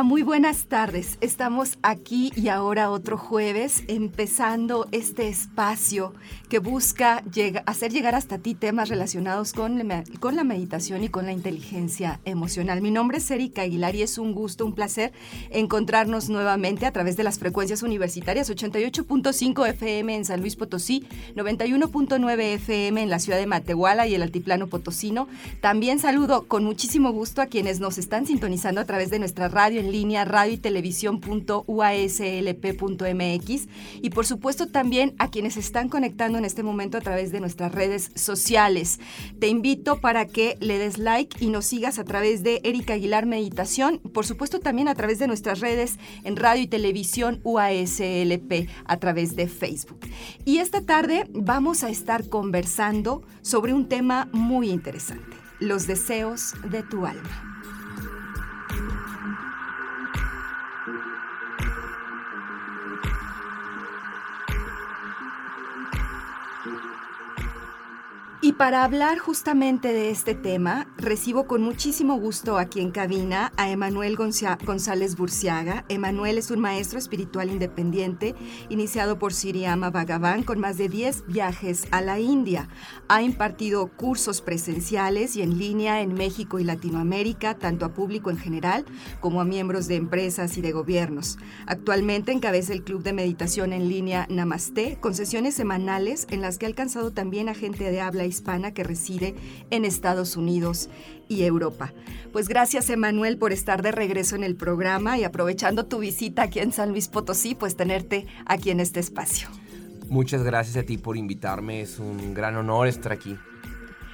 Muy buenas tardes. Estamos aquí y ahora otro jueves empezando este espacio que busca hacer llegar hasta ti temas relacionados con, con la meditación y con la inteligencia emocional. Mi nombre es Erika Aguilar y es un gusto, un placer encontrarnos nuevamente a través de las frecuencias universitarias 88.5 FM en San Luis Potosí, 91.9 FM en la ciudad de Matehuala y el Altiplano Potosino. También saludo con muchísimo gusto a quienes nos están sintonizando a través de nuestra radio en línea radio y televisión.uaslp.mx y por supuesto también a quienes están conectando en este momento a través de nuestras redes sociales. Te invito para que le des like y nos sigas a través de Erika Aguilar Meditación, por supuesto también a través de nuestras redes en radio y televisión UASLP a través de Facebook. Y esta tarde vamos a estar conversando sobre un tema muy interesante, los deseos de tu alma. Y para hablar justamente de este tema, recibo con muchísimo gusto aquí en cabina a Emanuel González Burciaga. Emanuel es un maestro espiritual independiente, iniciado por Siriama Bhagavan con más de 10 viajes a la India. Ha impartido cursos presenciales y en línea en México y Latinoamérica, tanto a público en general como a miembros de empresas y de gobiernos. Actualmente encabeza el Club de Meditación en línea Namaste, con sesiones semanales en las que ha alcanzado también a gente de habla hispana que reside en Estados Unidos y Europa. Pues gracias Emanuel por estar de regreso en el programa y aprovechando tu visita aquí en San Luis Potosí, pues tenerte aquí en este espacio. Muchas gracias a ti por invitarme, es un gran honor estar aquí.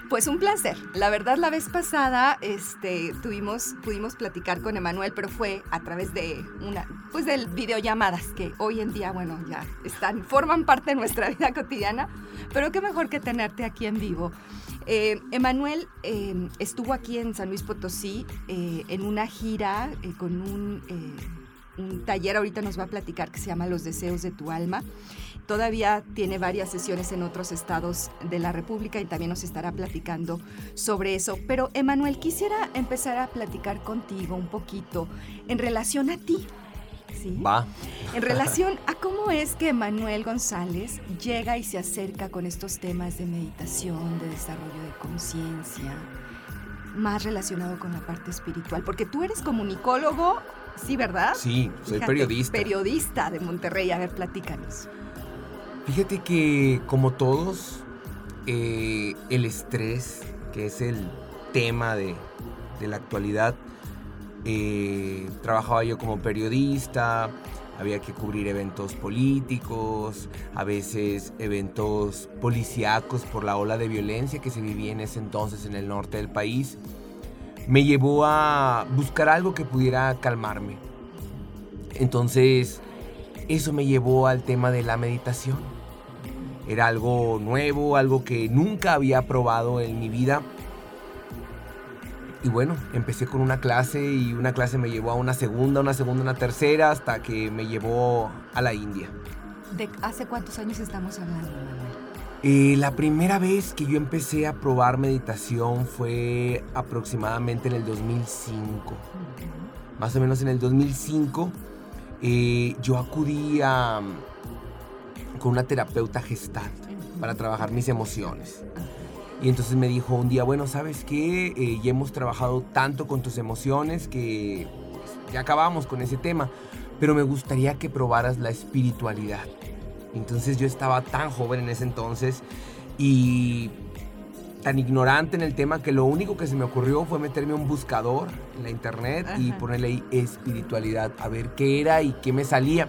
Pues un placer. La verdad, la vez pasada este, tuvimos, pudimos platicar con Emanuel, pero fue a través de una, pues de videollamadas que hoy en día, bueno, ya están, forman parte de nuestra vida cotidiana. Pero qué mejor que tenerte aquí en vivo. Eh, Emanuel eh, estuvo aquí en San Luis Potosí eh, en una gira con un, un taller, ahorita nos va a platicar, que se llama Los Deseos de tu Alma. Todavía tiene varias sesiones en otros estados de la República y también nos estará platicando sobre eso. Pero, Emanuel, quisiera empezar a platicar contigo un poquito en relación a ti. Va. En relación a cómo es que Emanuel González llega y se acerca con estos temas de meditación, de desarrollo de conciencia, más relacionado con la parte espiritual. Porque tú eres comunicólogo, ¿sí, verdad? Sí, soy periodista. Periodista de Monterrey. A ver, platícanos. Fíjate que como todos, eh, el estrés, que es el tema de, la actualidad, eh, trabajaba yo como periodista, había que cubrir eventos políticos, a veces eventos policíacos por la ola de violencia que se vivía en ese entonces en el norte del país. Me llevó a buscar algo que pudiera calmarme. Entonces, eso me llevó al tema de la meditación era algo nuevo, algo que nunca había probado en mi vida. Y bueno, empecé con una clase y una clase me llevó a una segunda, una segunda, una tercera, hasta que me llevó a la India. ¿De hace cuántos años estamos hablando, eh, la primera vez que yo empecé a probar meditación fue aproximadamente en el 2005. Más o menos en el 2005 eh, yo acudí a, con una terapeuta gestal para trabajar mis emociones. Y entonces me dijo un día, bueno, ¿sabes qué? Eh, ya hemos trabajado tanto con tus emociones que pues, ya acabamos con ese tema, pero me gustaría que probaras la espiritualidad. Entonces yo estaba tan joven en ese entonces y tan ignorante en el tema que lo único que se me ocurrió fue meterme un buscador en la internet y ponerle ahí espiritualidad, a ver qué era y qué me salía.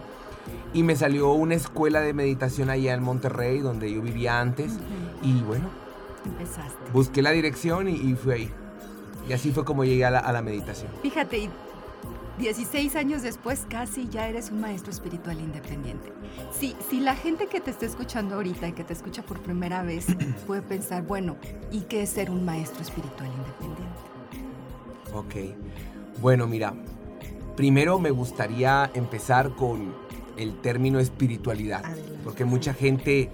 y me salió una escuela de meditación allá en Monterrey, donde yo vivía antes. Y bueno, Empezaste. busqué la dirección y, y fui ahí. Y así fue como llegué a la, a la meditación. Fíjate, y 16 años después casi ya eres un maestro espiritual independiente. Si, si la gente que te está escuchando ahorita y que te escucha por primera vez puede pensar, bueno, ¿y qué es ser un maestro espiritual independiente? Ok. Bueno, mira, primero me gustaría empezar con el término espiritualidad, Adelante. porque mucha gente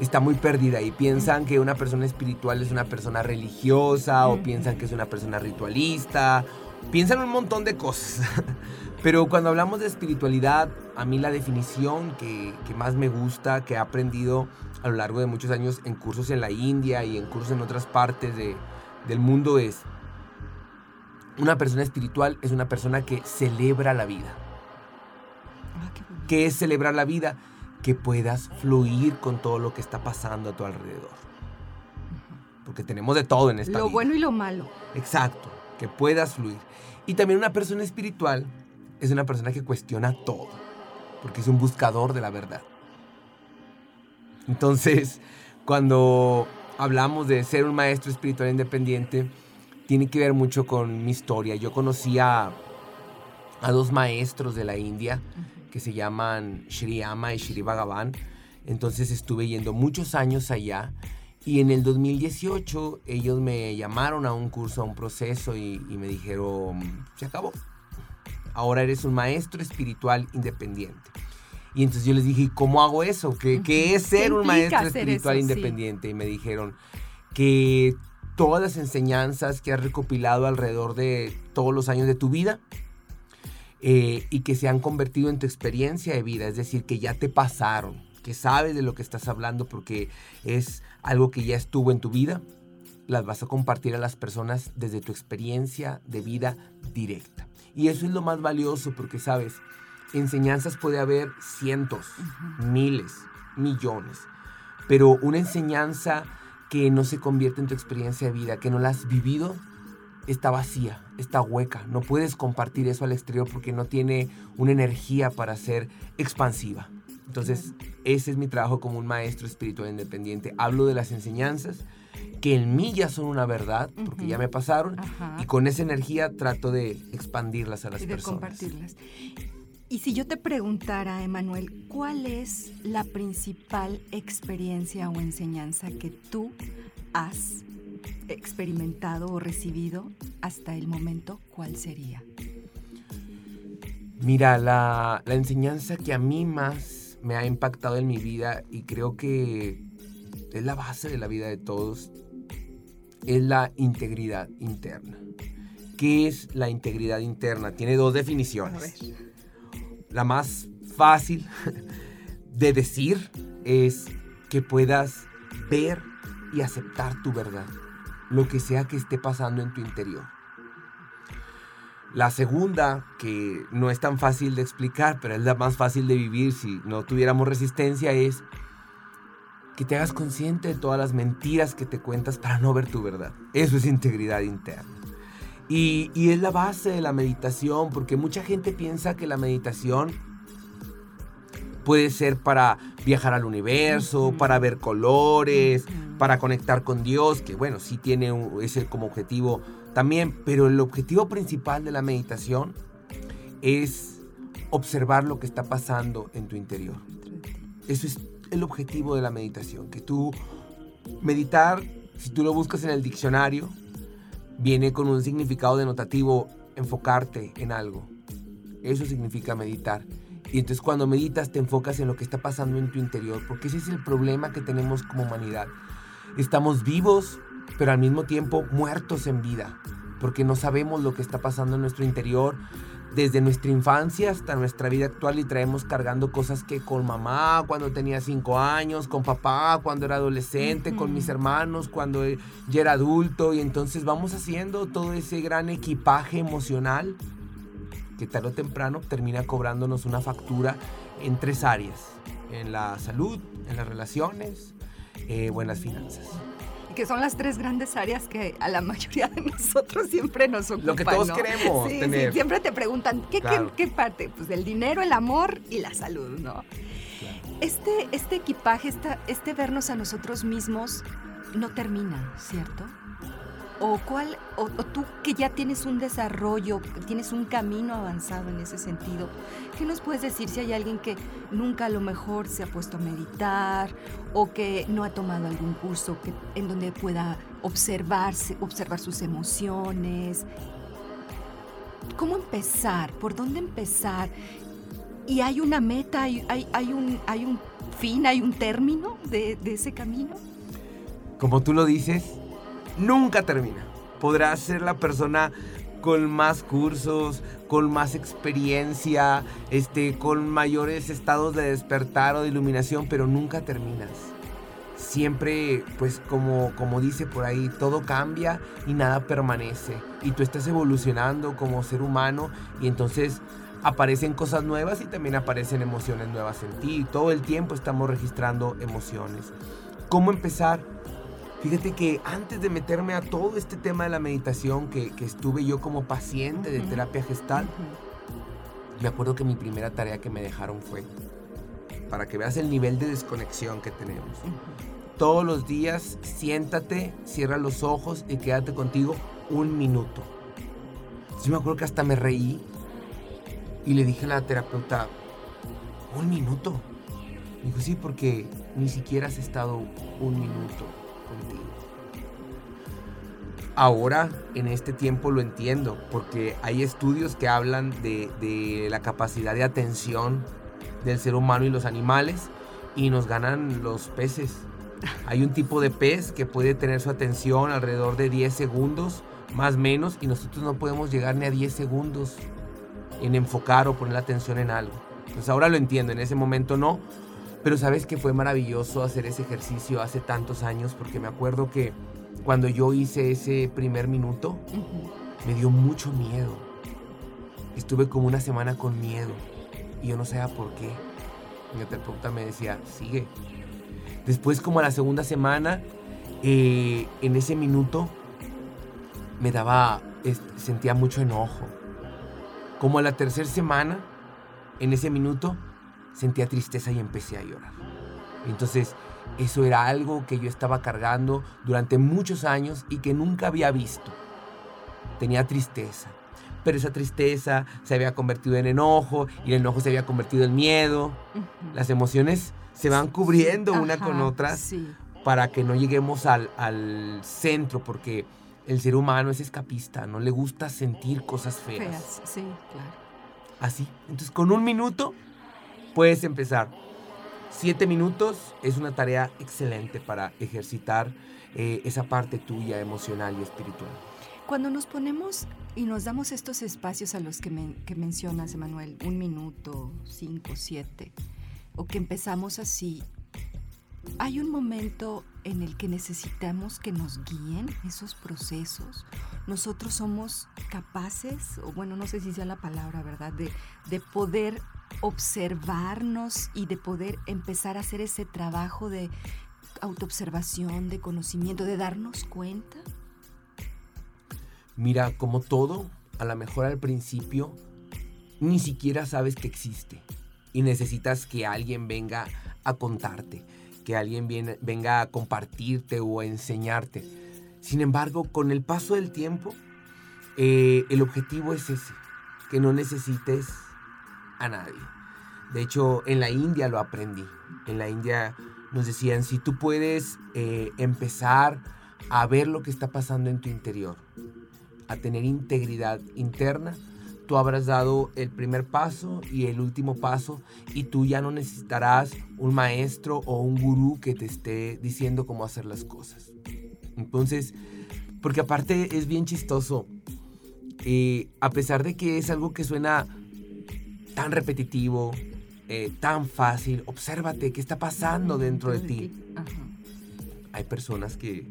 está muy perdida y piensan que una persona espiritual es una persona religiosa o piensan que es una persona ritualista, piensan un montón de cosas. Pero cuando hablamos de espiritualidad, a mí la definición que, que más me gusta, que he aprendido a lo largo de muchos años en cursos en la India y en cursos en otras partes de- del mundo es, una persona espiritual es una persona que celebra la vida. Ah. ¿Qué es celebrar la vida? Que puedas fluir con todo lo que está pasando a tu alrededor. Porque tenemos de todo en esta Lo vida. bueno y lo malo. Exacto, que puedas fluir. Y también una persona espiritual es una persona que cuestiona todo, porque es un buscador de la verdad. Entonces, cuando hablamos de ser un maestro espiritual independiente, tiene que ver mucho con mi historia. Yo conocí a, a dos maestros de la India que se llaman Sri Ama y Sri Bhagavan. Entonces estuve yendo muchos años allá y en el 2018 ellos me llamaron a un curso, a un proceso y, y me dijeron, se acabó. Ahora eres un maestro espiritual independiente. Y entonces yo les dije, ¿y cómo hago eso? ¿Qué, qué es ¿Qué ser un maestro espiritual eso? Sí. independiente? Y me dijeron que todas las enseñanzas que has recopilado alrededor de todos los años de tu vida eh, y que se han convertido en tu experiencia de vida, es decir, que ya te pasaron, que sabes de lo que estás hablando porque es algo que ya estuvo en tu vida, las vas a compartir a las personas desde tu experiencia de vida directa. Y eso es lo más valioso porque, sabes, enseñanzas puede haber cientos, miles, millones, pero una enseñanza que no se convierte en tu experiencia de vida, que no la has vivido, está vacía, está hueca. No puedes compartir eso al exterior porque no tiene una energía para ser expansiva. Entonces, ese es mi trabajo como un maestro espiritual independiente. Hablo de las enseñanzas que en mí ya son una verdad, porque ya me pasaron, Ajá. y con esa energía trato de expandirlas a las y de personas. compartirlas. Y si yo te preguntara, Emanuel, ¿cuál es la principal experiencia o enseñanza que tú has experimentado o recibido hasta el momento? ¿Cuál sería? Mira, la, la enseñanza que a mí más me ha impactado en mi vida y creo que es la base de la vida de todos, es la integridad interna. ¿Qué es la integridad interna? Tiene dos definiciones. La más fácil de decir es que puedas ver y aceptar tu verdad, lo que sea que esté pasando en tu interior. La segunda, que no es tan fácil de explicar, pero es la más fácil de vivir si no tuviéramos resistencia, es que te hagas consciente de todas las mentiras que te cuentas para no ver tu verdad. Eso es integridad interna. Y, y es la base de la meditación, porque mucha gente piensa que la meditación puede ser para viajar al universo, para ver colores. Para conectar con Dios, que bueno, sí tiene un- ese como objetivo también, pero el objetivo principal de la meditación es observar lo que está pasando en tu interior. Eso es el objetivo de la meditación, que tú meditar, si tú lo buscas en el diccionario, viene con un significado denotativo, enfocarte en algo. Eso significa meditar. Y entonces cuando meditas te enfocas en lo que está pasando en tu interior, porque ese es el problema que tenemos como humanidad. Estamos vivos, pero al mismo tiempo muertos en vida, porque no sabemos lo que está pasando en nuestro interior desde nuestra infancia hasta nuestra vida actual y traemos cargando cosas que con mamá cuando tenía cinco años, con papá cuando era adolescente, con mis hermanos cuando ya era adulto. Y entonces vamos haciendo todo ese gran equipaje emocional que tarde o temprano termina cobrándonos una factura en tres áreas, en la salud, en las relaciones eh, o en las finanzas. que son las tres grandes áreas que a la mayoría de nosotros siempre nos ocupan. Lo que todos queremos sí, tener. Sí, siempre te preguntan, ¿qué, Claro. qué, qué parte? Pues del dinero, el amor y la salud, ¿no? Este, este equipaje, esta, este vernos a nosotros mismos no termina, ¿cierto? ¿O, cuál, o, tú que ya tienes un desarrollo, tienes un camino avanzado en ese sentido, ¿qué nos puedes decir si hay alguien que nunca a lo mejor se ha puesto a meditar o que no ha tomado algún curso que, en donde pueda observarse, observar sus emociones? ¿Cómo empezar? ¿Por dónde empezar? ¿Y hay una meta? ¿Hay, un, fin? ¿Hay un término de ese camino? Como tú lo dices, nunca termina. Podrás ser la persona con más cursos, con más experiencia, este, con mayores estados de despertar o de iluminación, pero nunca terminas. Siempre, pues como, como dice por ahí, todo cambia y nada permanece. Y tú estás evolucionando como ser humano y entonces aparecen cosas nuevas y también aparecen emociones nuevas en ti. Todo el tiempo estamos registrando emociones. ¿Cómo empezar? Fíjate que antes de meterme a todo este tema de la meditación, que, que estuve yo como paciente de terapia gestal, me acuerdo que mi primera tarea que me dejaron fue, para que veas el nivel de desconexión que tenemos, todos los días siéntate, cierra los ojos y quédate contigo un minuto. Yo me acuerdo que hasta me reí y le dije a la terapeuta, un minuto. Me dijo, sí, porque ni siquiera has estado un minuto contigo. Ahora, en este tiempo lo entiendo, porque hay estudios que hablan de, la capacidad de atención del ser humano y los animales y nos ganan los peces. Hay un tipo de pez que puede tener su atención alrededor de 10 segundos, más menos, y nosotros no podemos llegar ni a 10 segundos en enfocar o poner la atención en algo. Pues ahora lo entiendo, en ese momento no, pero sabes que fue maravilloso hacer ese ejercicio hace tantos años porque me acuerdo que cuando yo hice ese primer minuto me dio mucho miedo. Estuve como una semana con miedo y yo no sabía por qué. Mi terapeuta me decía, sigue. Después como a la segunda semana, eh, en ese minuto me daba, es- sentía mucho enojo. Como a la tercera semana, en ese minuto, sentía tristeza y empecé a llorar. Entonces, eso era algo que yo estaba cargando durante muchos años y que nunca había visto. Tenía tristeza, pero esa tristeza se había convertido en enojo y el enojo se había convertido en miedo. Las emociones se van cubriendo una Ajá, con otras Sí. para que no lleguemos al, al centro, porque el ser humano es escapista, no le gusta sentir cosas feas. Feas, sí, claro. Así. Entonces, con un minuto puedes empezar. Siete minutos es una tarea excelente para ejercitar eh, esa parte tuya emocional y espiritual. Cuando nos ponemos y nos damos estos espacios a los que, men- que mencionas, Emanuel, un minuto, cinco, siete, o que empezamos así, hay un momento en el que necesitamos que nos guíen esos procesos. Nosotros somos capaces, o bueno, no sé si sea la palabra, ¿verdad?, de, de poder observarnos y de poder empezar a hacer ese trabajo de autoobservación, de conocimiento, de darnos cuenta. Mira, como todo, a lo mejor al principio ni siquiera sabes que existe y necesitas que alguien venga a contarte, que alguien venga a compartirte o a enseñarte. Sin embargo, con el paso del tiempo, eh, el objetivo es ese, que no necesites a nadie. De hecho, en la India lo aprendí. En la India nos decían, si tú puedes eh, empezar a ver lo que está pasando en tu interior, a tener integridad interna, tú habrás dado el primer paso y el último paso y tú ya no necesitarás un maestro o un gurú que te esté diciendo cómo hacer las cosas. Entonces, porque aparte es bien chistoso, eh, a pesar de que es algo que suena tan repetitivo, eh, tan fácil, obsérvate qué está pasando dentro de ti. Ajá. Hay personas que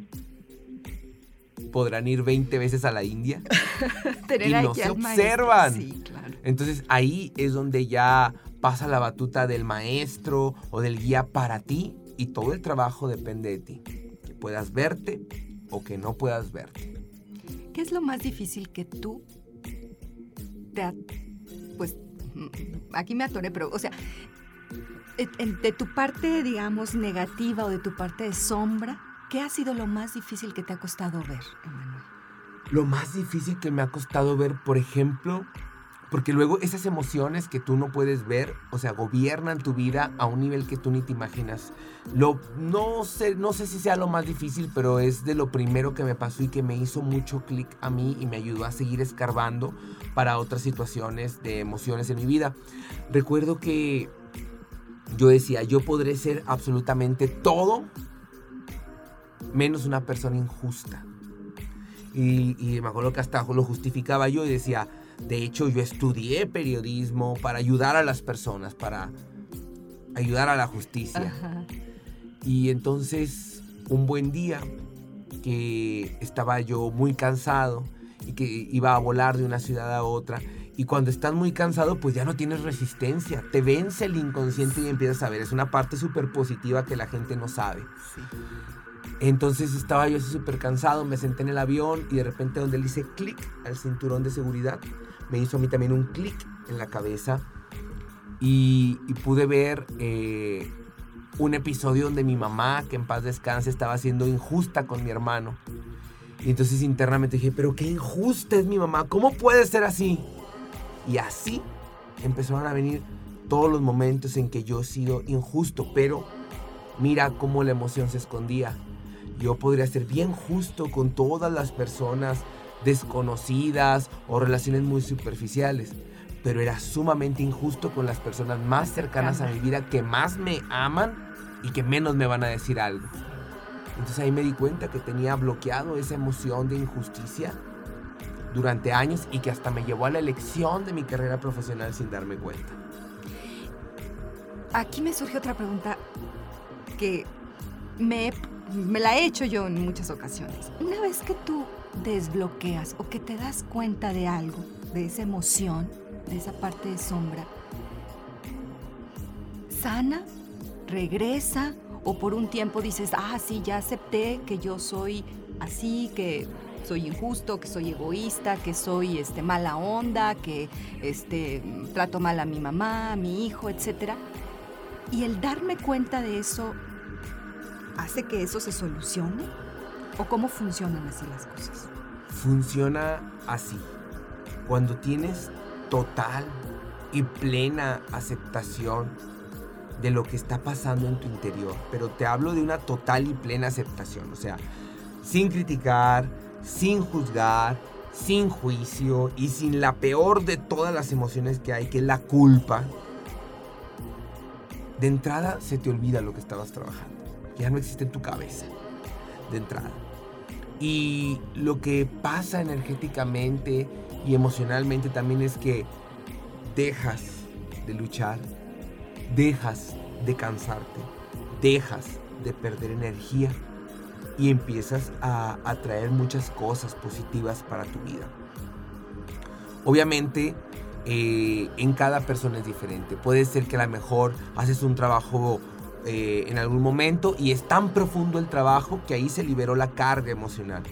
podrán ir 20 veces a la India Y no se observan. Sí, claro. Entonces ahí es donde ya pasa la batuta del maestro o del guía para ti y todo el trabajo depende de ti. puedas verte o que no puedas verte. ¿Qué es lo más difícil que tú te... pues aquí me atoré, pero, o sea, de tu parte, digamos, negativa o de tu parte de sombra, ¿qué ha sido lo más difícil que te ha costado ver, Emanuel? Lo más difícil que me ha costado ver, por ejemplo, porque luego esas emociones que tú no puedes ver, o sea, gobiernan tu vida a un nivel que tú ni te imaginas. Lo, no, sé, no sé si sea lo más difícil, pero es de lo primero que me pasó y que me hizo mucho clic a mí y me ayudó a seguir escarbando para otras situaciones de emociones en mi vida. Recuerdo que yo decía, yo podré ser absolutamente todo menos una persona injusta. Y, y me acuerdo hasta lo justificaba yo y decía, de hecho, yo estudié periodismo para ayudar a las personas, para ayudar a la justicia. Y entonces, un buen día que estaba yo muy cansado y que iba a volar de una ciudad a otra. Y cuando estás muy cansado, pues ya no tienes resistencia. Te vence el inconsciente y empiezas a ver. Es una parte súper positiva que la gente no sabe. Entonces estaba yo súper cansado, me senté en el avión y de repente donde le hice clic al cinturón de seguridad, me hizo a mí también un clic en la cabeza y, pude ver eh, un episodio donde mi mamá, que en paz descanse, estaba siendo injusta con mi hermano. Y entonces internamente dije, pero qué injusta es mi mamá, ¿cómo puede ser así? Y así empezaron a venir todos los momentos en que yo he sido injusto, pero mira cómo la emoción se escondía. Yo podría ser bien justo con todas las personas desconocidas o relaciones muy superficiales, pero era sumamente injusto con las personas más cercanas a mi vida que más me aman y que menos me van a decir algo. Entonces ahí me di cuenta que tenía bloqueado esa emoción de injusticia durante años y que hasta me llevó a la elección de mi carrera profesional sin darme cuenta. Aquí me surge otra pregunta que me, me la he hecho yo en muchas ocasiones. Una vez que tú desbloqueas o que te das cuenta de algo, de esa emoción, de esa parte de sombra, sana, regresa o por un tiempo dices, ah, sí, ya acepté que yo soy así, que soy injusto, que soy egoísta, que soy este, mala onda, que este, trato mal a mi mamá, a mi hijo, etc. Y el darme cuenta de eso hace que eso se solucione. ¿O cómo funcionan así las cosas? Funciona así. Cuando tienes total y plena aceptación de lo que está pasando en tu interior, pero te hablo de una total y plena aceptación, o sea, sin criticar, sin juzgar, sin juicio y sin la peor de todas las emociones que hay, que es la culpa, de entrada se te olvida lo que estabas trabajando. Ya no existe en tu cabeza. De entrada. Y lo que pasa energéticamente y emocionalmente también es que dejas de luchar, dejas de cansarte, dejas de perder energía y empiezas a atraer muchas cosas positivas para tu vida. Obviamente, eh, en cada persona es diferente. Puede ser que a lo mejor haces un trabajo eh, en algún momento y es tan profundo el trabajo que ahí se liberó la carga emocional.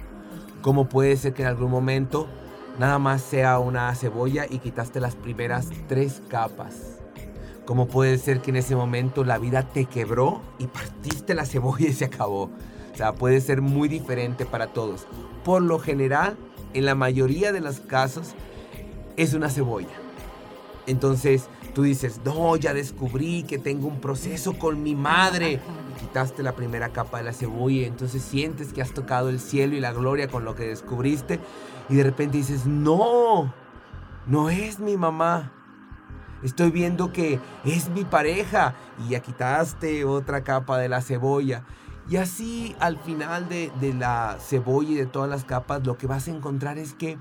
Como puede ser que en algún momento nada más sea una cebolla y quitaste las primeras tres capas. Como puede ser que en ese momento la vida te quebró y partiste la cebolla y se acabó. O sea, puede ser muy diferente para todos. Por lo general, en la mayoría de los casos, es una cebolla. Entonces, tú dices, no, ya descubrí que tengo un proceso con mi madre. Y quitaste la primera capa de la cebolla, entonces sientes que has tocado el cielo y la gloria con lo que descubriste. Y de repente dices, no, no es mi mamá. Estoy viendo que es mi pareja. Y ya quitaste otra capa de la cebolla. Y así al final de, de la cebolla y de todas las capas, lo que vas a encontrar es que,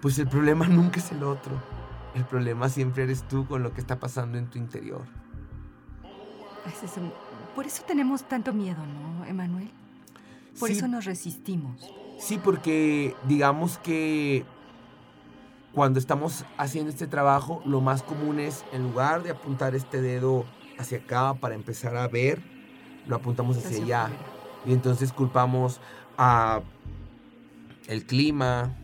pues el problema nunca es el otro el problema siempre eres tú con lo que está pasando en tu interior. Por eso tenemos tanto miedo, ¿no, Emanuel? Por eso nos resistimos. Sí, porque digamos que cuando estamos haciendo este trabajo, lo más común es, en lugar de apuntar este dedo hacia acá para empezar a ver, lo apuntamos hacia, allá. Y entonces culpamos a el clima,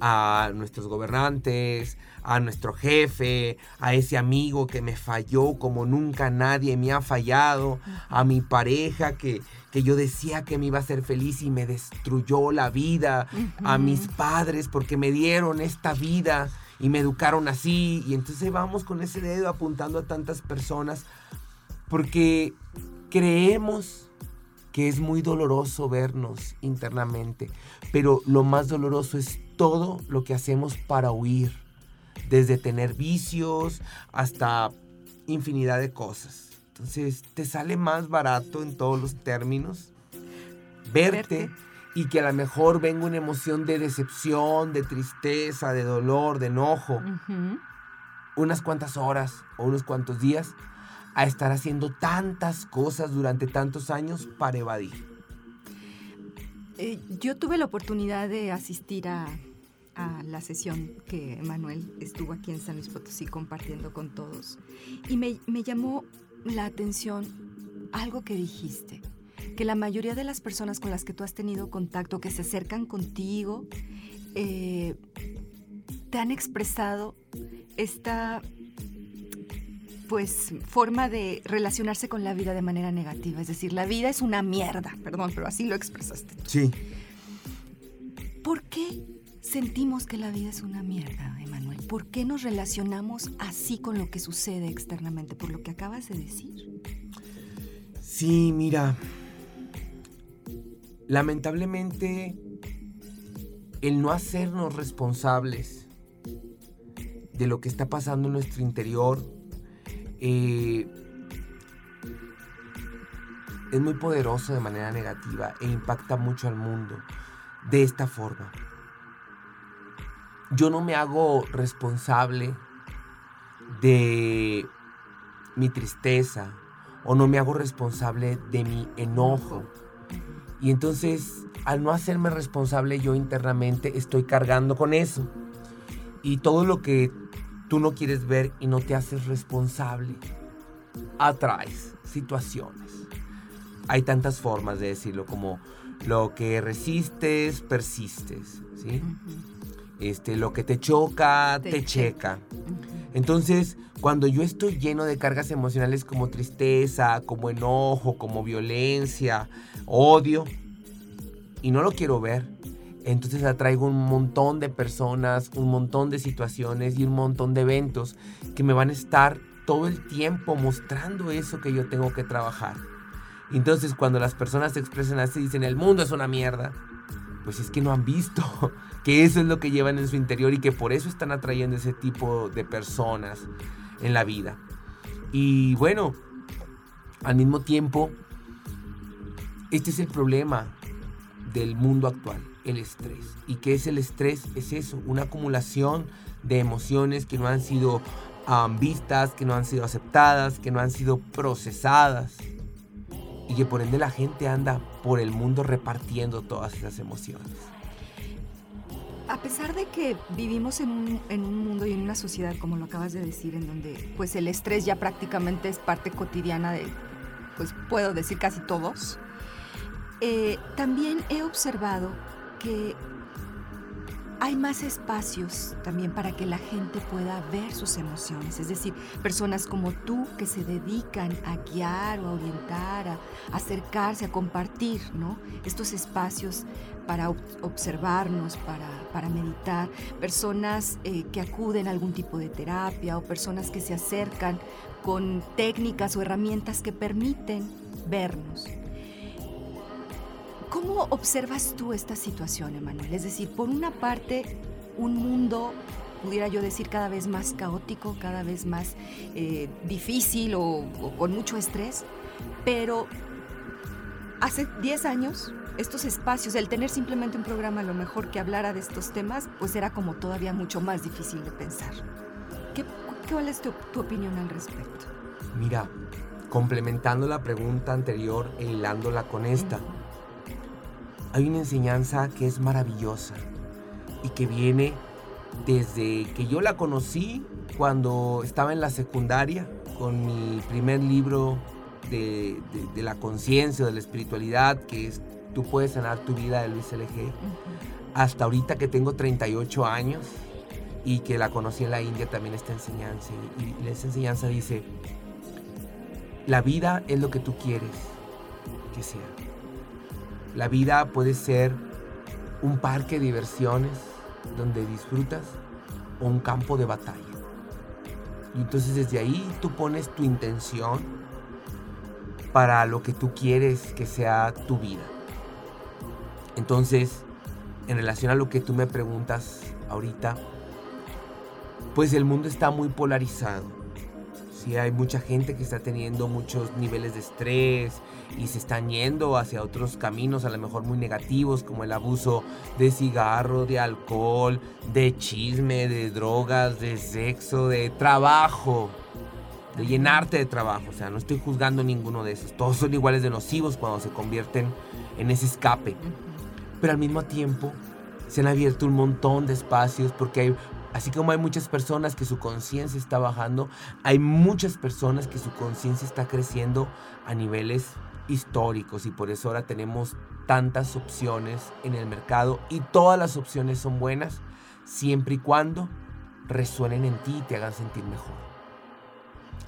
a nuestros gobernantes, a nuestro jefe, a ese amigo que me falló como nunca nadie me ha fallado, a mi pareja que, que yo decía que me iba a ser feliz y me destruyó la vida, a mis padres porque me dieron esta vida y me educaron así. Y entonces vamos con ese dedo apuntando a tantas personas porque creemos que es muy doloroso vernos internamente, pero lo más doloroso es todo lo que hacemos para huir, desde tener vicios hasta infinidad de cosas. Entonces te sale más barato en todos los términos verte, y que a lo mejor venga una emoción de decepción, de tristeza, de dolor, de enojo, unas cuantas horas o unos cuantos días a estar haciendo tantas cosas durante tantos años para evadir? Eh, yo tuve la oportunidad de asistir a, la sesión que Manuel estuvo aquí en San Luis Potosí compartiendo con todos y me, llamó la atención algo que dijiste, que la mayoría de las personas con las que tú has tenido contacto, que se acercan contigo, eh, te han expresado esta pues forma de relacionarse con la vida de manera negativa. Es decir, la vida es una mierda, perdón, pero así lo expresaste. Sí. ¿Por qué sentimos que la vida es una mierda, Emanuel? ¿Por qué nos relacionamos así con lo que sucede externamente? Por lo que acabas de decir. Sí, mira. Lamentablemente, el no hacernos responsables de lo que está pasando en nuestro interior eh, es muy poderoso de manera negativa e impacta mucho al mundo de esta forma. Yo no me hago responsable de mi tristeza o no me hago responsable de mi enojo. Y entonces, al no hacerme responsable yo internamente, estoy cargando con eso. Y todo lo que tú no quieres ver y no te haces responsable, atraes situaciones. Hay tantas formas de decirlo como lo que resistes, persistes, ¿sí? Este, lo que te choca, te, checa. Entonces, cuando yo estoy lleno de cargas emocionales como tristeza, como enojo, como violencia, odio, y no lo quiero ver, entonces atraigo un montón de personas, un montón de situaciones y un montón de eventos que me van a estar todo el tiempo mostrando eso que yo tengo que trabajar. Entonces cuando las personas se expresan así, dicen el mundo es una mierda, pues es que no han visto que eso es lo que llevan en su interior y que por eso están atrayendo ese tipo de personas en la vida. Y bueno, al mismo tiempo, este es el problema del mundo actual el estrés. ¿Y qué es el estrés? Es eso, una acumulación de emociones que no han sido vistas, que no han sido aceptadas, que no han sido procesadas. Y que por ende la gente anda por el mundo repartiendo todas esas emociones. A pesar de que vivimos en un, en un, mundo y en una sociedad, como lo acabas de decir, en donde pues el estrés ya prácticamente es parte cotidiana de, pues puedo decir casi todos, eh, también he observado que hay más espacios también para que la gente pueda ver sus emociones, es decir, personas como tú que se dedican a guiar o a orientar, a acercarse, a compartir ¿no? estos espacios para observarnos, para, meditar, personas eh, que acuden a algún tipo de terapia o personas que se acercan con técnicas o herramientas que permiten vernos. ¿Cómo observas tú esta situación, Emanuel? Es decir, por una parte, un mundo, pudiera yo decir, cada vez más caótico, cada vez más eh, difícil o, con mucho estrés, pero hace 10 años estos espacios, el tener simplemente un programa a lo mejor que hablara de estos temas, pues era como todavía mucho más difícil de pensar. ¿Qué, ¿Cuál es tu, opinión al respecto? Mira, complementando la pregunta anterior e hilándola con esta, hay una enseñanza que es maravillosa y que viene desde que yo la conocí cuando estaba en la secundaria con mi primer libro de, la conciencia, de la espiritualidad, que es tú puedes sanar tu vida de Luis LG, hasta ahorita que tengo 38 años y que la conocí en la India también esta enseñanza. Y, y esa enseñanza dice, la vida es lo que tú quieres que sea. La vida puede ser un parque de diversiones donde disfrutas o un campo de batalla. Y entonces desde ahí tú pones tu intención para lo que tú quieres que sea tu vida. Entonces, en relación a lo que tú me preguntas ahorita, pues el mundo está muy polarizado hay mucha gente que está teniendo muchos niveles de estrés y se están yendo hacia otros caminos a lo mejor muy negativos como el abuso de cigarro, de alcohol, de chisme, de drogas, de sexo, de trabajo, de llenarte de trabajo. O sea, no estoy juzgando ninguno de esos. Todos son iguales de nocivos cuando se convierten en ese escape. Pero al mismo tiempo se han abierto un montón de espacios porque hay Así como hay muchas personas que su conciencia está bajando, hay muchas personas que su conciencia está creciendo a niveles históricos y por eso ahora tenemos tantas opciones en el mercado y todas las opciones son buenas siempre y cuando resuenen en ti y te hagan sentir mejor.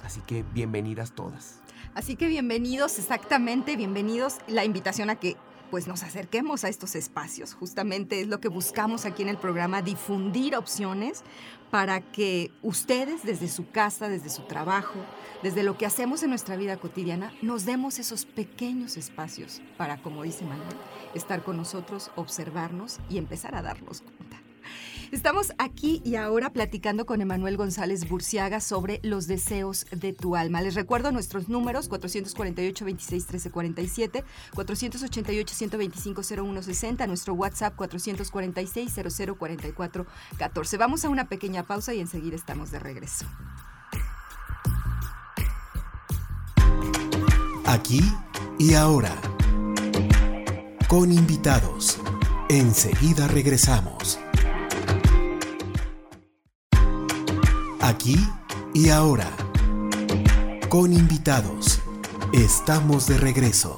Así que bienvenidas todas. Así que bienvenidos, exactamente, bienvenidos. La invitación a que pues nos acerquemos a estos espacios. Justamente es lo que buscamos aquí en el programa, difundir opciones para que ustedes desde su casa, desde su trabajo, desde lo que hacemos en nuestra vida cotidiana, nos demos esos pequeños espacios para, como dice Manuel, estar con nosotros, observarnos y empezar a darnos. Estamos aquí y ahora platicando con Emanuel González Burciaga sobre los deseos de tu alma. Les recuerdo nuestros números 448 26 13 47, 488 125 01 60, nuestro WhatsApp 446 00 44 14. Vamos a una pequeña pausa y enseguida estamos de regreso. Aquí y ahora. Con invitados. Enseguida regresamos. Aquí y ahora. Con invitados. Estamos de regreso.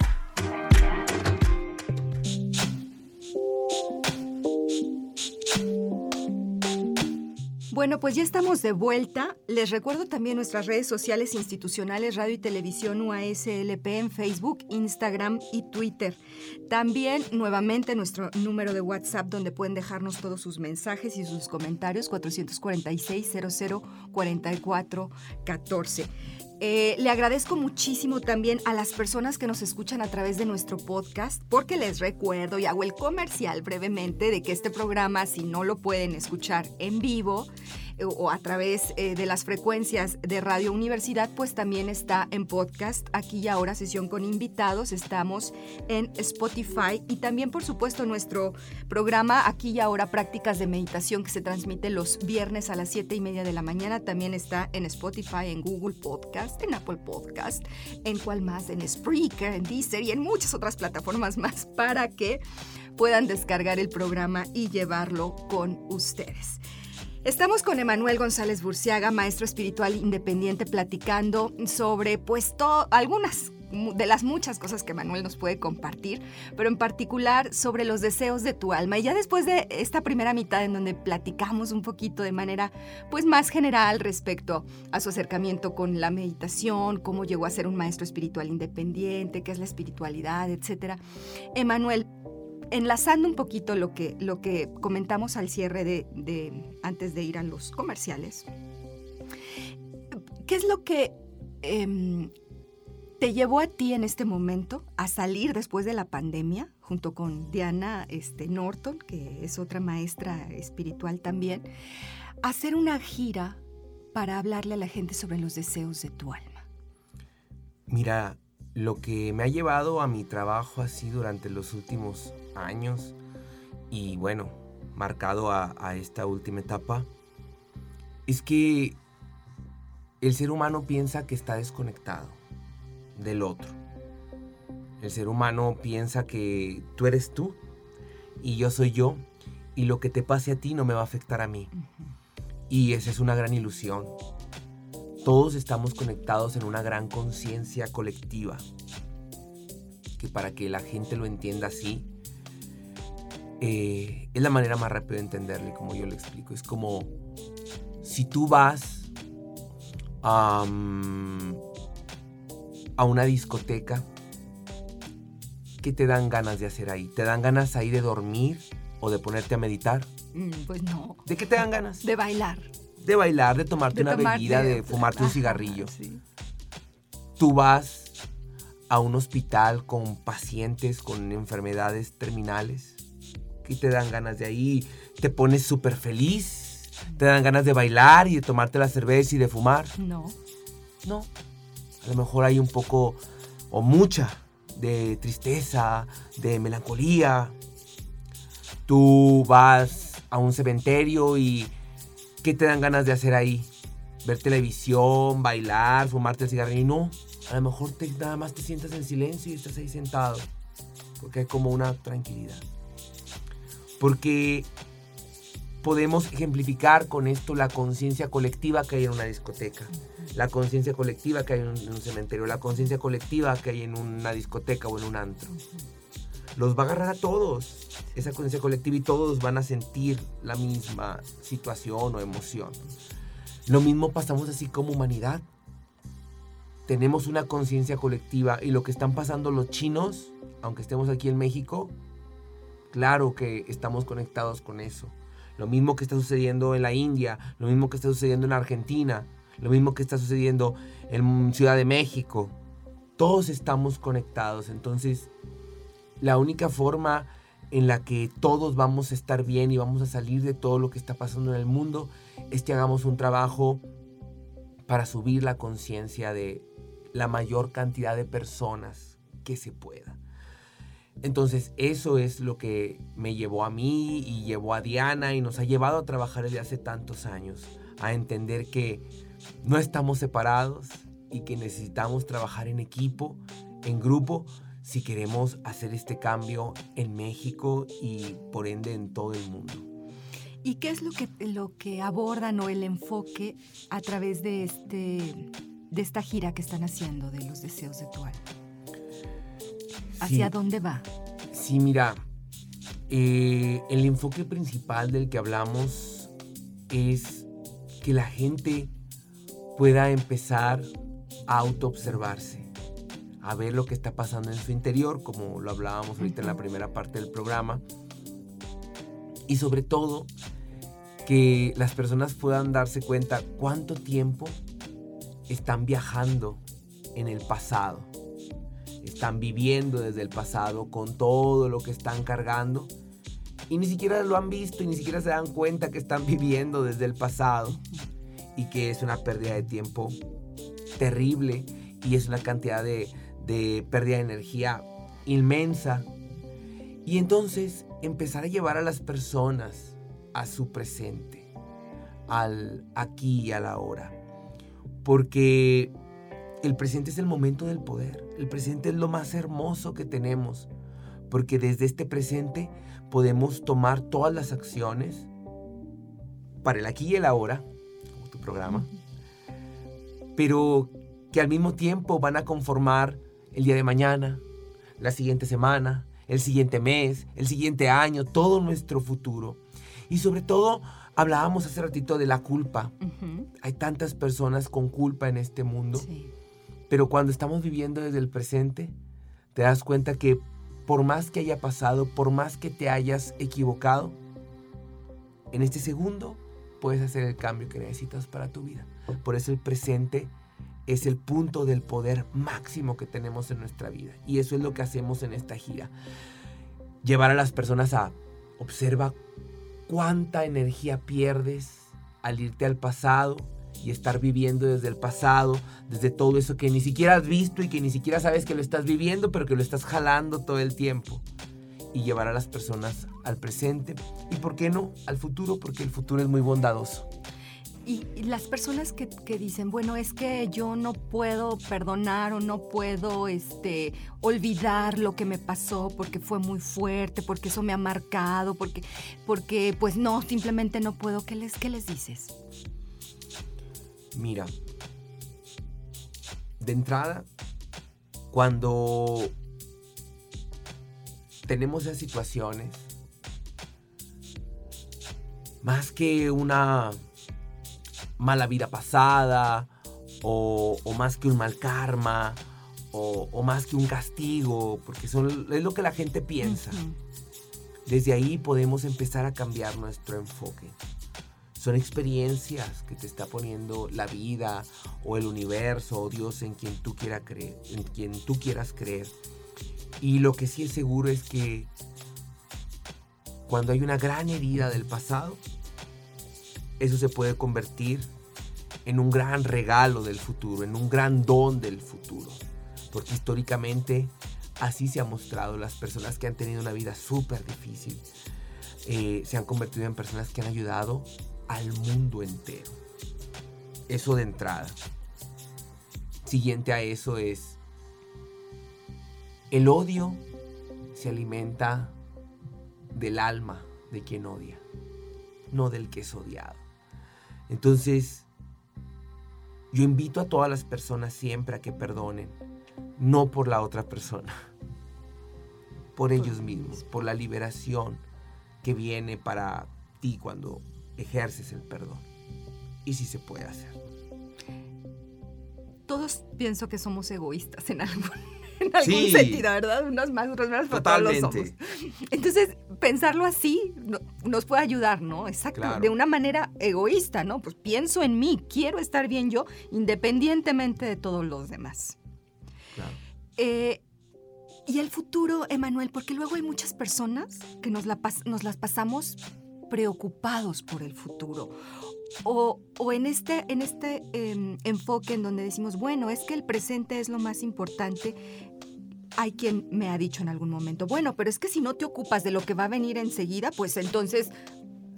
Bueno, pues ya estamos de vuelta. Les recuerdo también nuestras redes sociales institucionales Radio y Televisión UASLP en Facebook, Instagram y Twitter. También nuevamente nuestro número de WhatsApp donde pueden dejarnos todos sus mensajes y sus comentarios 446 00 44 14. Eh, le agradezco muchísimo también a las personas que nos escuchan a través de nuestro podcast, porque les recuerdo y hago el comercial brevemente de que este programa, si no lo pueden escuchar en vivo, o a través eh, de las frecuencias de Radio Universidad, pues también está en podcast, aquí y ahora sesión con invitados, estamos en Spotify y también por supuesto nuestro programa aquí y ahora prácticas de meditación que se transmite los viernes a las 7 y media de la mañana, también está en Spotify, en Google Podcast, en Apple Podcast, en cual más, en Spreaker, en Deezer y en muchas otras plataformas más para que puedan descargar el programa y llevarlo con ustedes. Estamos con Emanuel González Burciaga, maestro espiritual independiente, platicando sobre pues algunas de las muchas cosas que Manuel nos puede compartir, pero en particular sobre los deseos de tu alma. Y ya después de esta primera mitad en donde platicamos un poquito de manera pues más general respecto a su acercamiento con la meditación, cómo llegó a ser un maestro espiritual independiente, qué es la espiritualidad, etcétera. Emanuel, enlazando un poquito lo que, lo que comentamos al cierre de, antes de ir a los comerciales, ¿qué es lo que em, te llevó a ti en este momento a salir después de la pandemia, junto con Diana este, Norton, que es otra maestra espiritual también, a hacer una gira para hablarle a la gente sobre los deseos de tu alma? Mira, lo que me ha llevado a mi trabajo así durante los últimos años y bueno, marcado a, esta última etapa, es que el ser humano piensa que está desconectado del otro. El ser humano piensa que tú eres tú y yo soy yo y lo que te pase a ti no me va a afectar a mí. Y esa es una gran ilusión. todos estamos conectados en una gran conciencia colectiva. Que para que la gente lo entienda así, eh, es la manera más rápida de entenderlo como yo lo explico. Es como si tú vas a una discoteca, ¿qué te dan ganas de hacer ahí? ¿Te dan ganas ahí de dormir o de ponerte a meditar? Mm, pues no. ¿De qué te dan ganas? De bailar. De bailar, de tomarte una bebida, de fumarte un cigarrillo. Tú vas a un hospital con pacientes con enfermedades terminales y te dan ganas de ahí, te pones súper feliz, te dan ganas de bailar y de tomarte la cerveza y de fumar. No. No. A lo mejor hay un poco o mucha de tristeza, de melancolía. Tú vas a un cementerio y ¿qué te dan ganas de hacer ahí? Ver televisión, bailar, fumarte el cigarrillo. No, a lo mejor te, nada más te sientas en silencio y estás ahí sentado. Porque hay como una tranquilidad porque podemos ejemplificar con esto la conciencia colectiva que hay en una discoteca, la conciencia colectiva que hay en un, cementerio, la conciencia colectiva que hay en una discoteca o en un antro. Los va a agarrar a todos, esa conciencia colectiva, y todos van a sentir la misma situación o emoción. Lo mismo pasamos así como humanidad. Tenemos una conciencia colectiva y lo que están pasando los chinos, aunque estemos aquí en México, Claro que estamos conectados con eso. Lo mismo que está sucediendo en la India, lo mismo que está sucediendo en Argentina, lo mismo que está sucediendo en Ciudad de México. Todos estamos conectados. Entonces, la única forma en la que todos vamos a estar bien y vamos a salir de todo lo que está pasando en el mundo es que hagamos un trabajo para subir la conciencia de la mayor cantidad de personas que se pueda. Entonces eso es lo que me llevó a mí y llevó a Diana y nos ha llevado a trabajar desde hace tantos años, a entender que no estamos separados y que necesitamos trabajar en equipo, en grupo, si queremos hacer este cambio en México y por ende en todo el mundo. ¿Y qué es lo que, lo que abordan o el enfoque a través de, este, de esta gira que están haciendo de los deseos de tu alma? ¿Hacia dónde va? Sí, mira, eh, el enfoque principal del que hablamos es que la gente pueda empezar a autoobservarse, a ver lo que está pasando en su interior, como lo hablábamos ahorita en la primera parte del programa, y sobre todo que las personas puedan darse cuenta cuánto tiempo están viajando en el pasado están viviendo desde el pasado con todo lo que están cargando y ni siquiera lo han visto y ni siquiera se dan cuenta que están viviendo desde el pasado y que es una pérdida de tiempo terrible y es una cantidad de, de pérdida de energía inmensa. Y entonces empezar a llevar a las personas a su presente, al aquí y a la hora. Porque el presente es el momento del poder. El presente es lo más hermoso que tenemos. Porque desde este presente podemos tomar todas las acciones para el aquí y el ahora, como tu programa, pero que al mismo tiempo van a conformar el día de mañana, la siguiente semana, el siguiente mes, el siguiente año, todo nuestro futuro. Y sobre todo, hablábamos hace ratito de la culpa. Hay tantas personas con culpa en este mundo. Sí. Pero cuando estamos viviendo desde el presente, te das cuenta que por más que haya pasado, por más que te hayas equivocado, en este segundo puedes hacer el cambio que necesitas para tu vida. Por eso el presente es el punto del poder máximo que tenemos en nuestra vida. Y eso es lo que hacemos en esta gira. Llevar a las personas a observa cuánta energía pierdes al irte al pasado, y estar viviendo desde el pasado, desde todo eso que ni siquiera has visto y que ni siquiera sabes que lo estás viviendo, pero que lo estás jalando todo el tiempo. Y llevar a las personas al presente y, ¿por qué no?, al futuro, porque el futuro es muy bondadoso. Y, las personas que, dicen, bueno, es que yo no puedo perdonar o no puedo este, olvidar lo que me pasó porque fue muy fuerte, porque eso me ha marcado, porque, porque pues no, simplemente no puedo. ¿Qué les, qué les dices? Mira, de entrada, cuando tenemos esas situaciones, más que una mala vida pasada, o, más que un mal karma, o, más que un castigo, porque son, es lo que la gente piensa. Desde ahí podemos empezar a cambiar nuestro enfoque. Son experiencias que te está poniendo la vida o el universo o Dios en quien tú quieras creer, en quien tú quieras creer. Y lo que sí es seguro es que cuando hay una gran herida del pasado, eso se puede convertir en un gran regalo del futuro, en un gran don del futuro. Porque históricamente así se ha mostrado. Las personas que han tenido una vida súper difícil eh, se han convertido en personas que han ayudado al mundo entero. Eso de entrada. Siguiente a eso es, el odio se alimenta del alma de quien odia, no del que es odiado. Entonces, yo invito a todas las personas siempre a que perdonen, no por la otra persona, por ellos mismos, por la liberación que viene para ti cuando ejerces el perdón. Y si se puede hacer. Todos pienso que somos egoístas en algún, sentido, ¿verdad? Unos más, otros menos, pero todos lo somos. Entonces, pensarlo así nos puede ayudar, ¿no? Exacto. De una manera egoísta, ¿no? Pues pienso en mí, quiero estar bien yo, independientemente de todos los demás. Claro. Eh, y el futuro, Emanuel, porque luego hay muchas personas que nos, nos las pasamos preocupados por el futuro. O, en este, en este em, enfoque en donde decimos, bueno, es que el presente es lo más importante. Hay quien me ha dicho en algún momento, bueno, pero es que si no te ocupas de lo que va a venir enseguida, pues entonces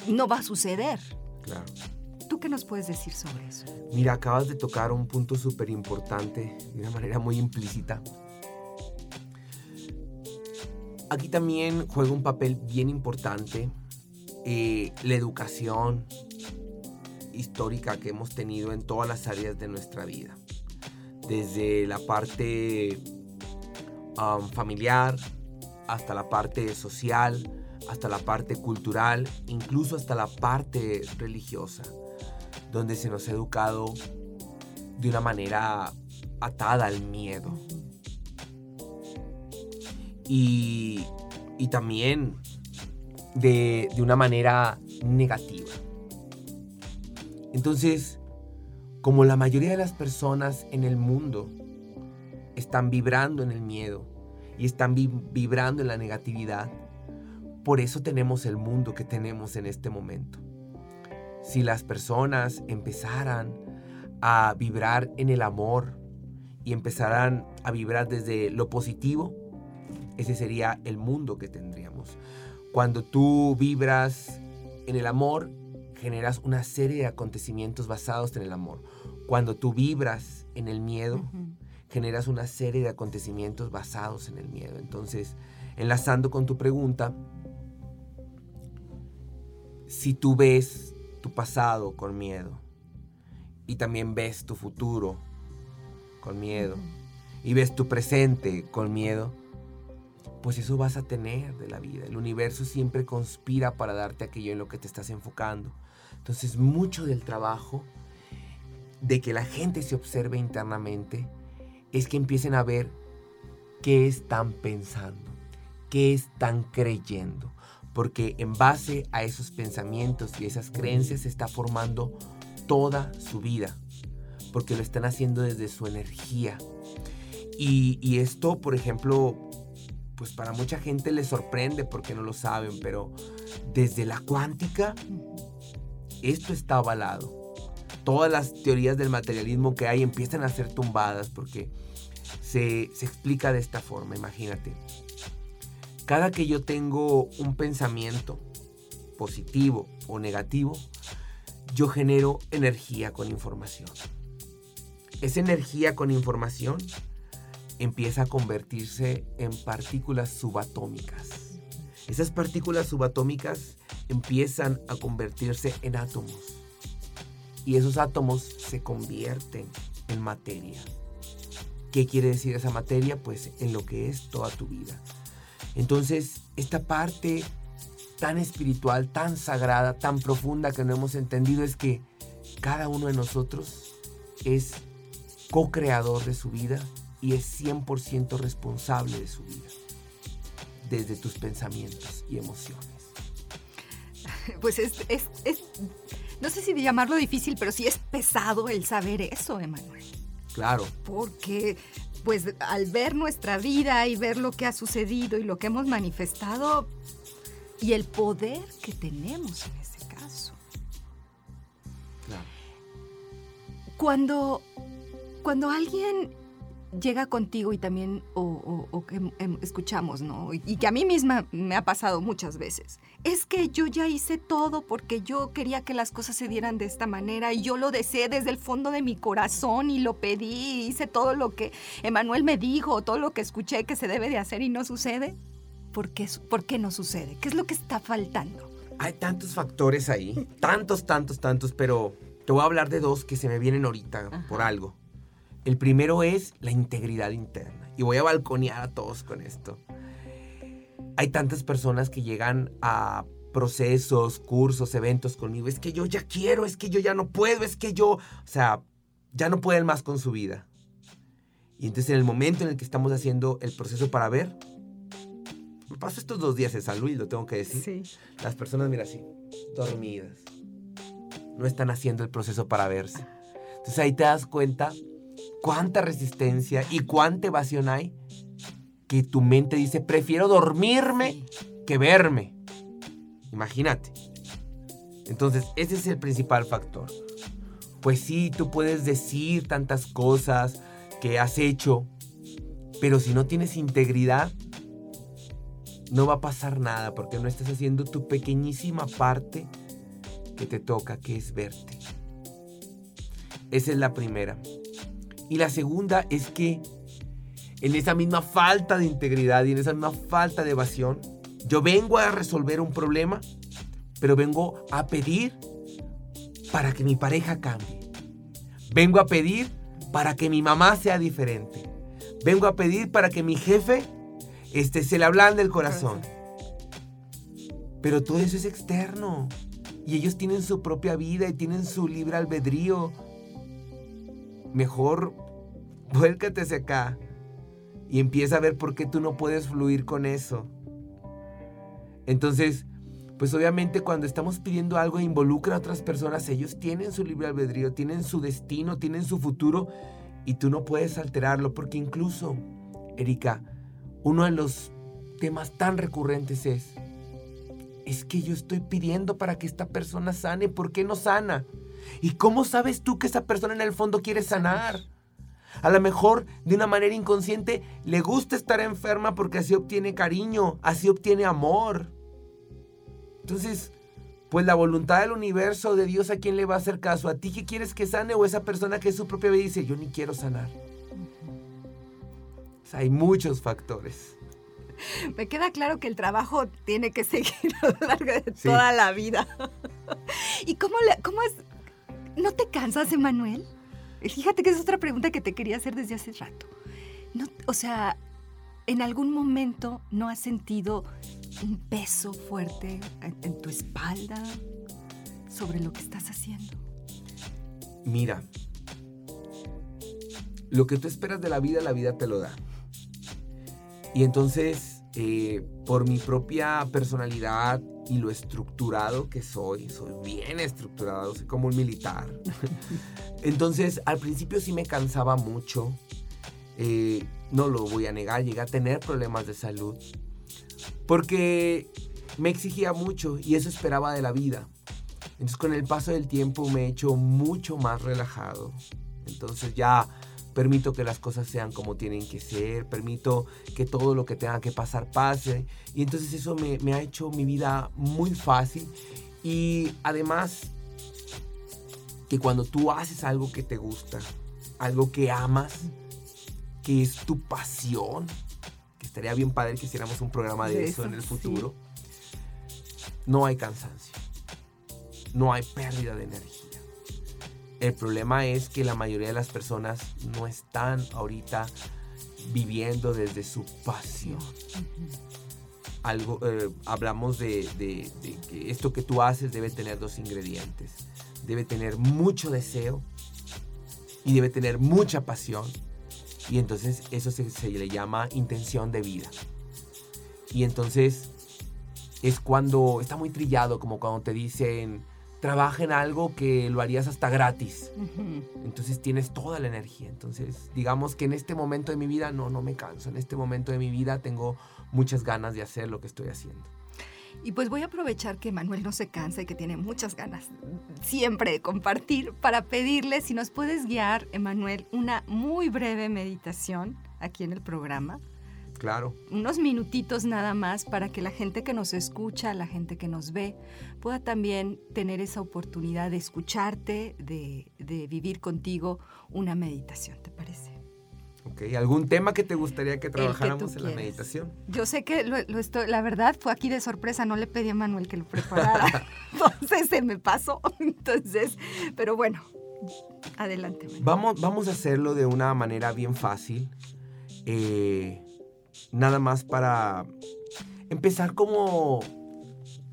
no va a suceder. Claro. ¿Tú qué nos puedes decir sobre eso? Mira, acabas de tocar un punto súper importante de una manera muy implícita. Aquí también juega un papel bien importante eh, la educación histórica que hemos tenido en todas las áreas de nuestra vida. Desde la parte familiar, hasta la parte social, hasta la parte cultural, incluso hasta la parte religiosa, donde se nos ha educado de una manera atada al miedo. Y, y también de, una manera negativa. Entonces, como la mayoría de las personas en el mundo están vibrando en el miedo y están vibrando en la negatividad, por eso tenemos el mundo que tenemos en este momento. Si las personas empezaran a vibrar en el amor y empezaran a vibrar desde lo positivo, ese sería el mundo que tendríamos. Cuando tú vibras en el amor, generas una serie de acontecimientos basados en el amor. Cuando tú vibras en el miedo, generas una serie de acontecimientos basados en el miedo. Entonces, enlazando con tu pregunta, si tú ves tu pasado con miedo y también ves tu futuro con miedo y ves tu presente con miedo, pues eso vas a tener de la vida. El universo siempre conspira para darte aquello en lo que te estás enfocando. Entonces mucho del trabajo de que la gente se observe internamente es que empiecen a ver qué están pensando, qué están creyendo. Porque en base a esos pensamientos y esas creencias se está formando toda su vida. Porque lo están haciendo desde su energía. Y, y esto, por ejemplo, pues para mucha gente le sorprende porque no lo saben, pero desde la cuántica, esto está avalado. Todas las teorías del materialismo que hay empiezan a ser tumbadas porque se, se explica de esta forma, imagínate. Cada que yo tengo un pensamiento positivo o negativo, yo genero energía con información. Esa energía con información empieza a convertirse en partículas subatómicas. Esas partículas subatómicas empiezan a convertirse en átomos. Y esos átomos se convierten en materia. ¿Qué quiere decir esa materia? Pues en lo que es toda tu vida. Entonces, esta parte tan espiritual, tan sagrada, tan profunda que no hemos entendido es que cada uno de nosotros es co-creador de su vida y es 100% responsable de su vida, desde tus pensamientos y emociones. Pues es, no sé si de llamarlo difícil, pero sí es pesado el saber eso, Emanuel. Claro. Porque pues al ver nuestra vida y ver lo que ha sucedido y lo que hemos manifestado y el poder que tenemos en ese caso. Claro. Cuando, cuando alguien llega contigo y también, o, que em, escuchamos, ¿no? Y, que a mí misma me ha pasado muchas veces. Es que yo ya hice todo porque yo quería que las cosas se dieran de esta manera y yo lo deseé desde el fondo de mi corazón y lo pedí, hice todo lo que Emanuel me dijo, todo lo que escuché que se debe de hacer y no sucede. ¿Por qué, ¿Por qué no sucede? ¿Qué es lo que está faltando? Hay tantos factores ahí, tantos, tantos, tantos, pero te voy a hablar de dos que se me vienen ahorita por algo. El primero es la integridad interna. Y voy a balconear a todos con esto. Hay tantas personas que llegan a procesos, cursos, eventos conmigo. Es que yo ya quiero, es que yo ya no puedo, es que yo, o sea, ya no pueden más con su vida. Y entonces en el momento en el que estamos haciendo el proceso para ver, me paso estos dos días en San Luis, lo tengo que decir. Sí. Las personas, mira así, dormidas. No están haciendo el proceso para verse. Entonces ahí te das cuenta cuánta resistencia y cuánta evasión hay que tu mente dice, prefiero dormirme que verme. Imagínate. Entonces, ese es el principal factor. Pues sí, tú puedes decir tantas cosas que has hecho, pero si no tienes integridad, no va a pasar nada porque no estás haciendo tu pequeñísima parte que te toca, que es verte. Esa es la primera. Y la segunda es que en esa misma falta de integridad y en esa misma falta de evasión, yo vengo a resolver un problema, pero vengo a pedir para que mi pareja cambie. Vengo a pedir para que mi mamá sea diferente. Vengo a pedir para que mi jefe este, se le ablande el corazón. Pero todo eso es externo. Y ellos tienen su propia vida y tienen su libre albedrío mejor vuélcate hacia acá y empieza a ver por qué tú no puedes fluir con eso. Entonces, pues obviamente cuando estamos pidiendo algo e involucra a otras personas, ellos tienen su libre albedrío, tienen su destino, tienen su futuro y tú no puedes alterarlo porque incluso, Erika, uno de los temas tan recurrentes es, es que yo estoy pidiendo para que esta persona sane, ¿por qué no sana? ¿Y cómo sabes tú que esa persona en el fondo quiere sanar? A lo mejor de una manera inconsciente le gusta estar enferma porque así obtiene cariño, así obtiene amor. Entonces, pues la voluntad del universo, de Dios, ¿a quién le va a hacer caso? ¿A ti que quieres que sane o esa persona que es su propia vida dice, yo ni quiero sanar? hay muchos factores. Me queda claro que el trabajo tiene que seguir a lo largo de toda la vida. ¿Y cómo, cómo es, ¿No te cansas, Emanuel? Fíjate que es otra pregunta que te quería hacer desde hace rato. No, o sea, ¿en algún momento no has sentido un peso fuerte en, tu espalda sobre lo que estás haciendo? Mira, lo que tú esperas de la vida, la vida te lo da. Y entonces, eh, por mi propia personalidad, y lo estructurado que soy, soy bien estructurado, soy como un militar. Entonces, al principio sí me cansaba mucho, eh, no lo voy a negar, llegué a tener problemas de salud, porque me exigía mucho y eso esperaba de la vida. Entonces, con el paso del tiempo me he hecho mucho más relajado. Entonces, ya permito que las cosas sean como tienen que ser, permito que todo lo que tenga que pasar pase. Y entonces eso me, ha hecho mi vida muy fácil. Y además, que cuando tú haces algo que te gusta, algo que amas, que es tu pasión, que estaría bien padre que hiciéramos un programa de, eso, en el futuro, no hay cansancio, no hay pérdida de energía. El problema es que la mayoría de las personas no están ahorita viviendo desde su pasión. Algo, eh, hablamos de, de, que esto que tú haces debe tener dos ingredientes. Debe tener mucho deseo y debe tener mucha pasión. Y entonces eso se, se le llama intención de vida. Y entonces es cuando está muy trillado, como cuando te dicen, trabaja en algo que lo harías hasta gratis. Entonces tienes toda la energía. Entonces, digamos que en este momento de mi vida no, no me canso. En este momento de mi vida tengo muchas ganas de hacer lo que estoy haciendo. Y pues voy a aprovechar que Manuel no se cansa y que tiene muchas ganas siempre de compartir para pedirle si nos puedes guiar, Emanuel, una muy breve meditación aquí en el programa Claro. Unos minutitos nada más para que la gente que nos escucha, la gente que nos ve, pueda también tener esa oportunidad de escucharte, de, vivir contigo una meditación, ¿te parece? Ok, ¿algún tema que te gustaría que trabajáramos en la meditación? Yo sé que lo, estoy, la verdad fue aquí de sorpresa, no le pedí a Manuel que lo preparara, entonces se me pasó, entonces, pero bueno, adelante. Vamos, vamos a hacerlo de una manera bien fácil. Eh, nada más para empezar como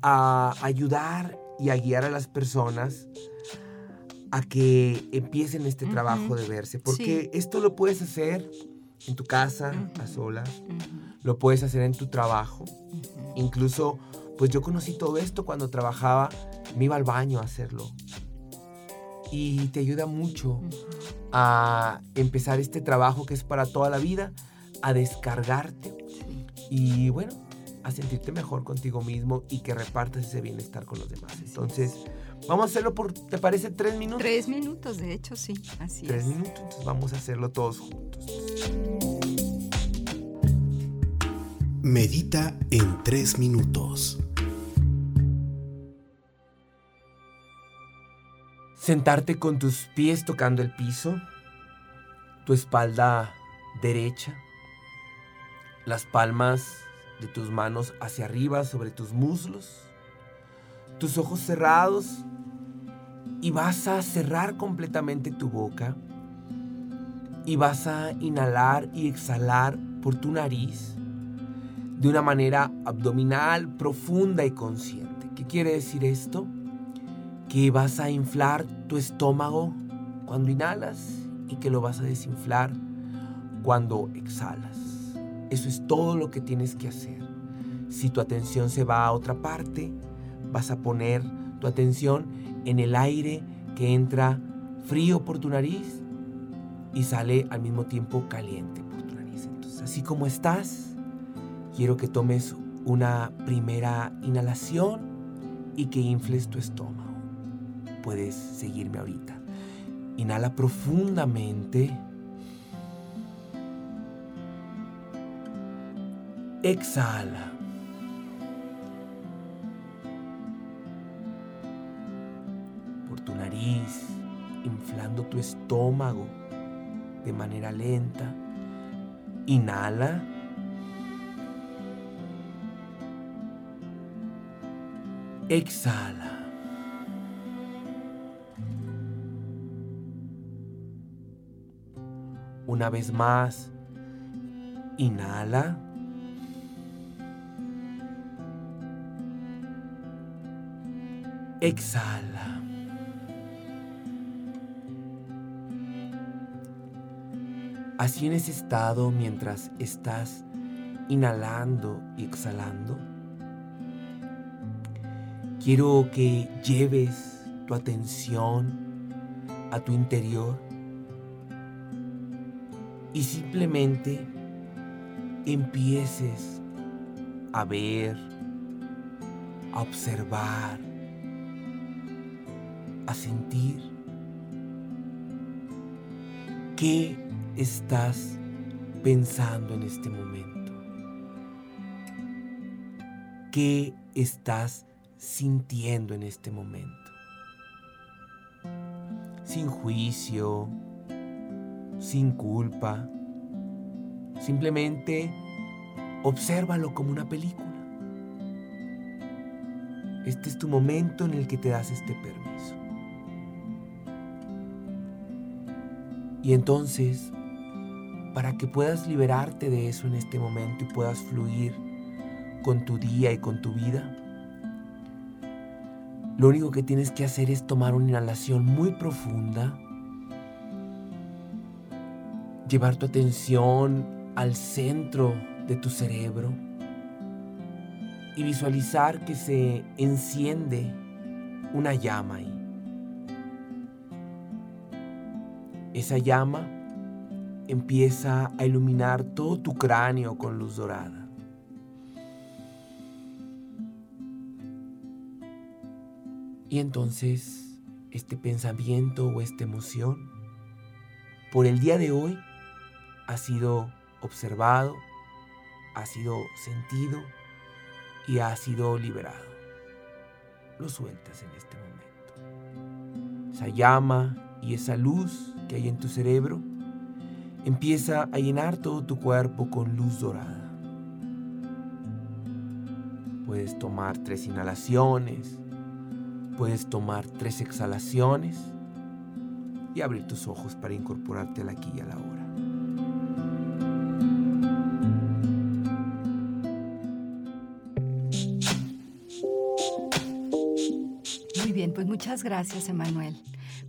a ayudar y a guiar a las personas a que empiecen este trabajo de verse. Porque esto lo puedes hacer en tu casa, a solas, lo puedes hacer en tu trabajo. Incluso, pues yo conocí todo esto cuando trabajaba, me iba al baño a hacerlo. Y te ayuda mucho a empezar este trabajo que es para toda la vida a descargarte y bueno, a sentirte mejor contigo mismo y que repartas ese bienestar con los demás. Entonces, vamos a hacerlo por, ¿te parece tres minutos? Tres minutos, de hecho, sí, así Tres minutos, entonces vamos a hacerlo todos juntos. Medita en tres minutos. Sentarte con tus pies tocando el piso, tu espalda derecha, las palmas de tus manos hacia arriba sobre tus muslos, tus ojos cerrados y vas a cerrar completamente tu boca y vas a inhalar y exhalar por tu nariz de una manera abdominal, profunda y consciente. ¿Qué quiere decir esto? Que vas a inflar tu estómago cuando inhalas y que lo vas a desinflar cuando exhalas. Eso es todo lo que tienes que hacer. Si tu atención se va a otra parte, vas a poner tu atención en el aire que entra frío por tu nariz y sale al mismo tiempo caliente por tu nariz. Así como estás, quiero que tomes una primera inhalación y que infles tu estómago. Puedes seguirme ahorita. Inhala profundamente. Exhala. Por tu nariz, inflando tu estómago de manera lenta. Inhala. Exhala. Una vez más, inhala. Exhala. Así en ese estado mientras estás inhalando y exhalando, quiero que lleves tu atención a tu interior y simplemente empieces a ver, a observar, sentir qué estás pensando en este momento. ¿Qué estás sintiendo en este momento? Sin juicio, sin culpa. Simplemente obsérvalo como una película. Este es tu momento en el que te das este permiso. Y entonces, para que puedas liberarte de eso en este momento y puedas fluir con tu día y con tu vida, lo único que tienes que hacer es tomar una inhalación muy profunda, llevar tu atención al centro de tu cerebro y visualizar que se enciende una llama ahí. Esa llama empieza a iluminar todo tu cráneo con luz dorada. Y entonces este pensamiento o esta emoción por el día de hoy ha sido observado, ha sido sentido y ha sido liberado. Lo sueltas en este momento. Esa llama y esa luz que hay en tu cerebro empieza a llenar todo tu cuerpo con luz dorada. Puedes tomar tres inhalaciones Puedes tomar tres exhalaciones y abrir tus ojos para incorporarte al aquí y a la hora. Muy bien, pues muchas gracias, Emanuel.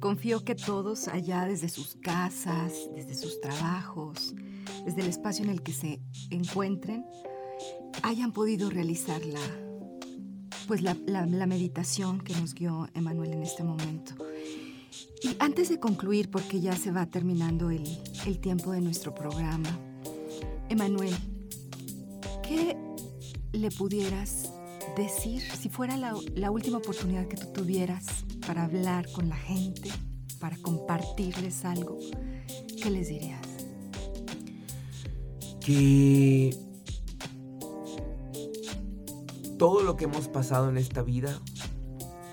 Confío que todos allá desde sus casas, desde sus trabajos, desde el espacio en el que se encuentren, hayan podido realizarla pues la, meditación que nos guió Emanuel en este momento. Y antes de concluir, porque ya se va terminando el, tiempo de nuestro programa, Emanuel, ¿qué le pudieras decir si fuera la, la, última oportunidad que tú tuvieras para hablar con la gente, para compartirles algo? ¿Qué les dirías? Que todo lo que hemos pasado en esta vida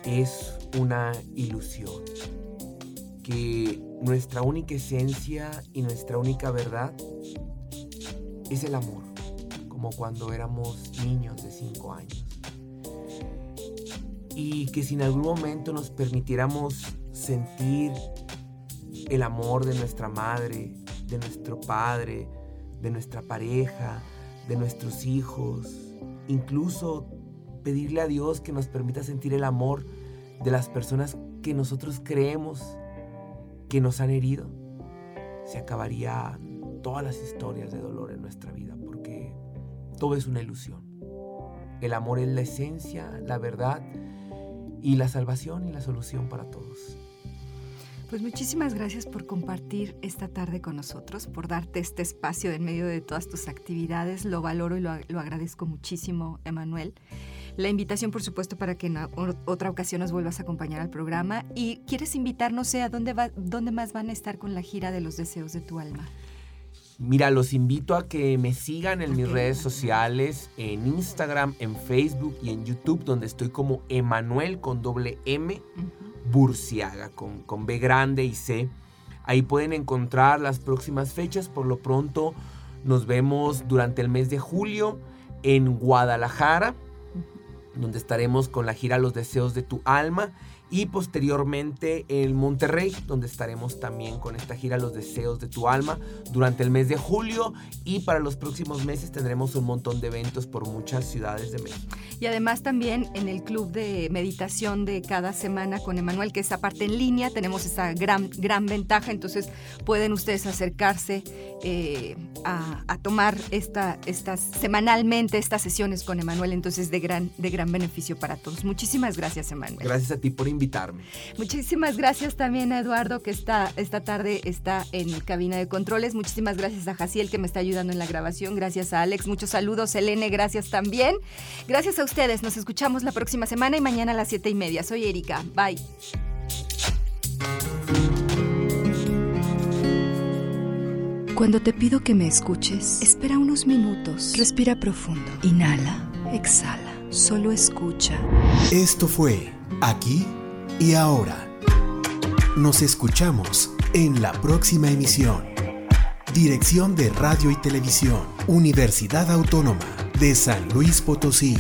es una ilusión. Que nuestra única esencia y nuestra única verdad es el amor, como cuando éramos niños de 5 años. Y que si en algún momento nos permitiéramos sentir el amor de nuestra madre, de nuestro padre, de nuestra pareja, de nuestros hijos, incluso pedirle a Dios que nos permita sentir el amor de las personas que nosotros creemos que nos han herido, se acabaría todas las historias de dolor en nuestra vida, porque todo es una ilusión. El amor es la esencia, la verdad y la salvación y la solución para todos. Pues muchísimas gracias por compartir esta tarde con nosotros, por darte este espacio en medio de todas tus actividades. Lo valoro y lo, agradezco muchísimo, Emanuel. La invitación, por supuesto, para que en otra ocasión nos vuelvas a acompañar al programa. Y quieres invitarnos, sé, a dónde, va, dónde más van a estar con la gira de los deseos de tu alma. Mira, los invito a que me sigan en mis redes sociales, en Instagram, en Facebook y en YouTube, donde estoy como Emanuel con doble M. Burciaga, con, con B grande y C. Ahí pueden encontrar las próximas fechas. Por lo pronto nos vemos durante el mes de julio en Guadalajara, donde estaremos con la gira Los Deseos de tu Alma y posteriormente en Monterrey, donde estaremos también con esta gira Los Deseos de tu Alma durante el mes de julio y para los próximos meses tendremos un montón de eventos por muchas ciudades de México. Y además también en el club de meditación de cada semana con Emanuel, que es aparte en línea, tenemos esa gran, gran ventaja, entonces pueden ustedes acercarse eh, a, tomar esta, estas semanalmente estas sesiones con Emanuel, entonces de gran, de gran beneficio para todos. Muchísimas gracias, Emanuel. Gracias a ti por invitarme invitarme. Muchísimas gracias también a Eduardo, que está, esta tarde está en cabina de controles. Muchísimas gracias a Jaciel, que me está ayudando en la grabación. Gracias a Alex. Muchos saludos. Elene, gracias también. Gracias a ustedes. Nos escuchamos la próxima semana y mañana a las siete y media. Soy Erika. Bye. Cuando te pido que me escuches, espera unos minutos. Respira profundo. Inhala. Exhala. Solo escucha. Esto fue Aquí y ahora. Nos escuchamos en la próxima emisión. Dirección de Radio y Televisión, Universidad Autónoma de San Luis Potosí.